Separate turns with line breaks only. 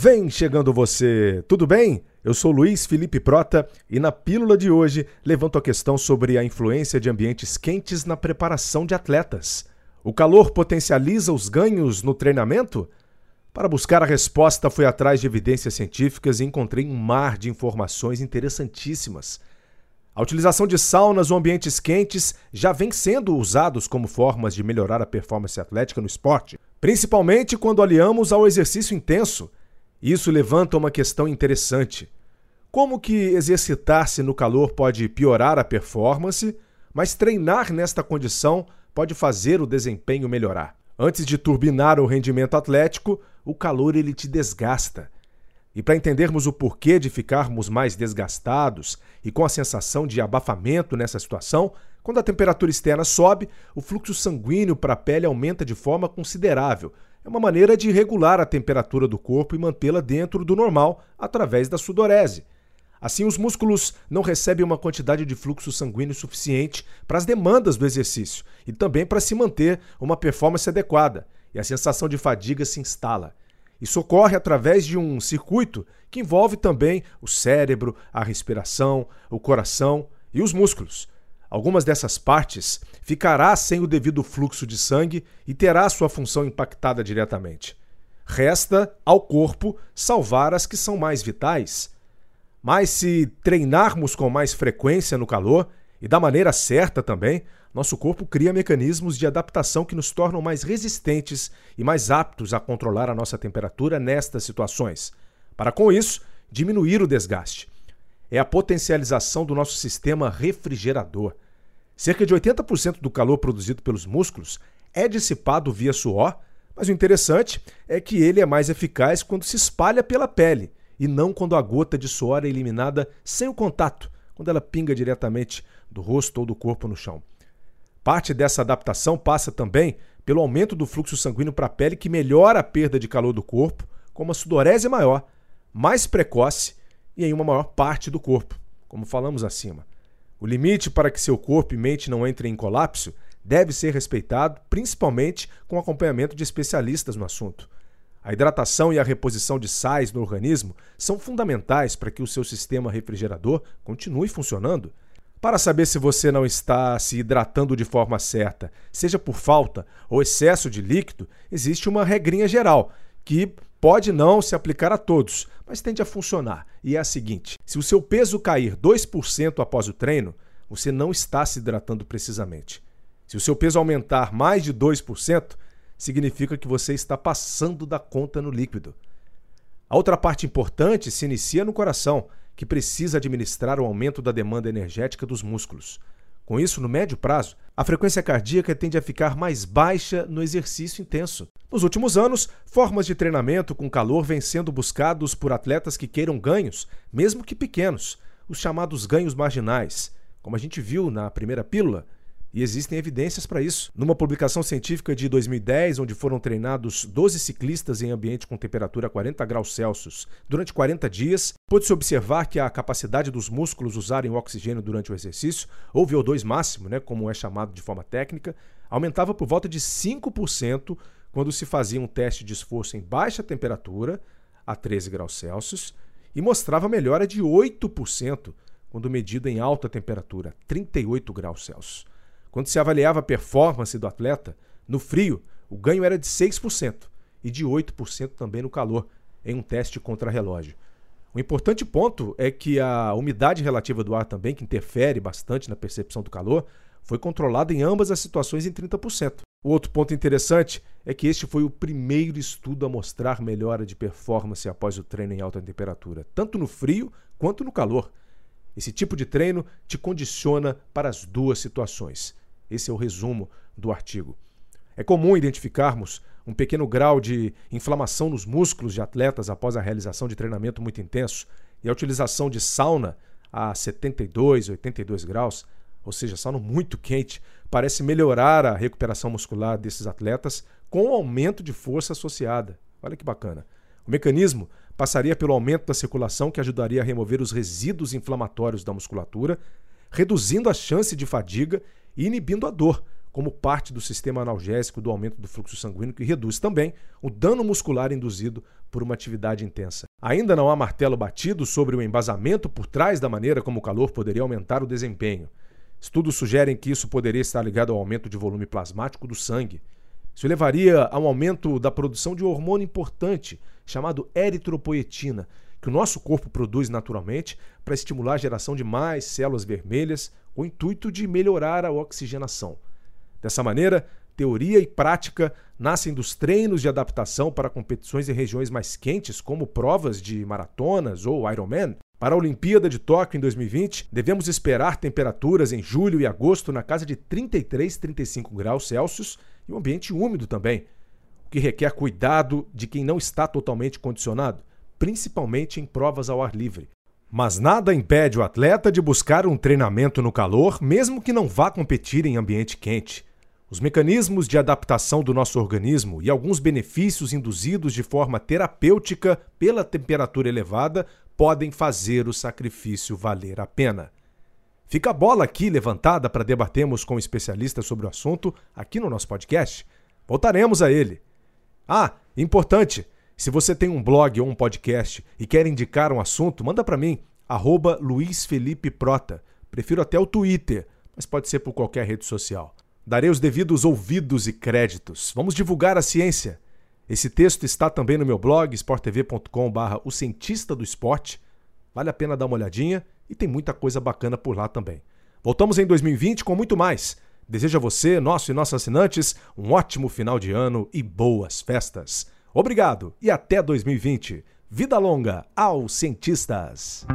Vem chegando você, tudo bem? Eu sou Luiz Felipe Prota e na pílula de hoje levanto a questão sobre a influência de ambientes quentes na preparação de atletas. O calor potencializa os ganhos no treinamento? Para buscar a resposta, fui atrás de evidências científicas e encontrei um mar de informações interessantíssimas. A utilização de saunas ou ambientes quentes já vem sendo usados como formas de melhorar a performance atlética no esporte, principalmente quando aliamos ao exercício intenso. Isso levanta uma questão interessante. Como que exercitar-se no calor pode piorar a performance, mas treinar nesta condição pode fazer o desempenho melhorar? Antes de turbinar o rendimento atlético, o calor ele te desgasta. E para entendermos o porquê de ficarmos mais desgastados e com a sensação de abafamento nessa situação, quando a temperatura externa sobe, o fluxo sanguíneo para a pele aumenta de forma considerável, é uma maneira de regular a temperatura do corpo e mantê-la dentro do normal através da sudorese. Assim, os músculos não recebem uma quantidade de fluxo sanguíneo suficiente para as demandas do exercício e também para se manter uma performance adequada, e a sensação de fadiga se instala. Isso ocorre através de um circuito que envolve também o cérebro, a respiração, o coração e os músculos. Algumas dessas partes ficará sem o devido fluxo de sangue e terá sua função impactada diretamente. Resta ao corpo salvar as que são mais vitais. Mas se treinarmos com mais frequência no calor e da maneira certa também, nosso corpo cria mecanismos de adaptação que nos tornam mais resistentes e mais aptos a controlar a nossa temperatura nestas situações. Para com isso, diminuir o desgaste é a potencialização do nosso sistema refrigerador. Cerca de 80% do calor produzido pelos músculos é dissipado via suor, mas o interessante é que ele é mais eficaz quando se espalha pela pele e não quando a gota de suor é eliminada sem o contato, quando ela pinga diretamente do rosto ou do corpo no chão. Parte dessa adaptação passa também pelo aumento do fluxo sanguíneo para a pele, que melhora a perda de calor do corpo, com uma sudorese maior, mais precoce e em uma maior parte do corpo, como falamos acima. O limite para que seu corpo e mente não entrem em colapso deve ser respeitado, principalmente com acompanhamento de especialistas no assunto. A hidratação e a reposição de sais no organismo são fundamentais para que o seu sistema refrigerador continue funcionando. Para saber se você não está se hidratando de forma certa, seja por falta ou excesso de líquido, existe uma regrinha geral que pode não se aplicar a todos, mas tende a funcionar. E é a seguinte: se o seu peso cair 2% após o treino, você não está se hidratando precisamente. Se o seu peso aumentar mais de 2%, significa que você está passando da conta no líquido. A outra parte importante se inicia no coração, que precisa administrar o aumento da demanda energética dos músculos. Com isso, no médio prazo, a frequência cardíaca tende a ficar mais baixa no exercício intenso. Nos últimos anos, formas de treinamento com calor vêm sendo buscados por atletas que queiram ganhos, mesmo que pequenos, os chamados ganhos marginais, como a gente viu na primeira pílula, e existem evidências para isso. Numa publicação científica de 2010, onde foram treinados 12 ciclistas em ambiente com temperatura a 40 graus Celsius durante 40 dias, pôde-se observar que a capacidade dos músculos usarem o oxigênio durante o exercício, ou VO2 máximo, né, como é chamado de forma técnica, aumentava por volta de 5% quando se fazia um teste de esforço em baixa temperatura, a 13 graus Celsius, e mostrava melhora de 8% quando medido em alta temperatura, 38 graus Celsius. Quando se avaliava a performance do atleta, no frio, o ganho era de 6% e de 8% também no calor, em um teste contra relógio. O importante ponto é que a umidade relativa do ar também, que interfere bastante na percepção do calor, foi controlada em ambas as situações em 30%. O outro ponto interessante é que este foi o primeiro estudo a mostrar melhora de performance após o treino em alta temperatura, tanto no frio quanto no calor. Esse tipo de treino te condiciona para as duas situações. Esse é o resumo do artigo. É comum identificarmos um pequeno grau de inflamação nos músculos de atletas após a realização de treinamento muito intenso e a utilização de sauna a 72, 82 graus, ou seja, sauna muito quente, parece melhorar a recuperação muscular desses atletas com o aumento de força associada. Olha que bacana. O mecanismo passaria pelo aumento da circulação que ajudaria a remover os resíduos inflamatórios da musculatura, reduzindo a chance de fadiga e inibindo a dor, como parte do sistema analgésico do aumento do fluxo sanguíneo, que reduz também o dano muscular induzido por uma atividade intensa. Ainda não há martelo batido sobre o embasamento por trás da maneira como o calor poderia aumentar o desempenho. Estudos sugerem que isso poderia estar ligado ao aumento de volume plasmático do sangue. Isso levaria a um aumento da produção de um hormônio importante chamado eritropoetina, que o nosso corpo produz naturalmente para estimular a geração de mais células vermelhas com o intuito de melhorar a oxigenação. Dessa maneira, teoria e prática nascem dos treinos de adaptação para competições em regiões mais quentes, como provas de maratonas ou Ironman. Para a Olimpíada de Tóquio em 2020, devemos esperar temperaturas em julho e agosto na casa de 33, 35 graus Celsius e um ambiente úmido também, que requer cuidado de quem não está totalmente condicionado, principalmente em provas ao ar livre. Mas nada impede o atleta de buscar um treinamento no calor, mesmo que não vá competir em ambiente quente. Os mecanismos de adaptação do nosso organismo e alguns benefícios induzidos de forma terapêutica pela temperatura elevada podem fazer o sacrifício valer a pena. Fica a bola aqui levantada para debatermos com especialistas sobre o assunto aqui no nosso podcast. Voltaremos a ele. Ah, importante! Se você tem um blog ou um podcast e quer indicar um assunto, manda para mim, arroba Luiz Felipe Prota. Prefiro até o Twitter, mas pode ser por qualquer rede social. Darei os devidos ouvidos e créditos. Vamos divulgar a ciência. Esse texto está também no meu blog, sporttv.com.br O Cientista do Esporte. Vale a pena dar uma olhadinha e tem muita coisa bacana por lá também. Voltamos em 2020 com muito mais. Desejo a você, nosso e nossos assinantes, um ótimo final de ano e boas festas. Obrigado e até 2020. Vida longa aos cientistas!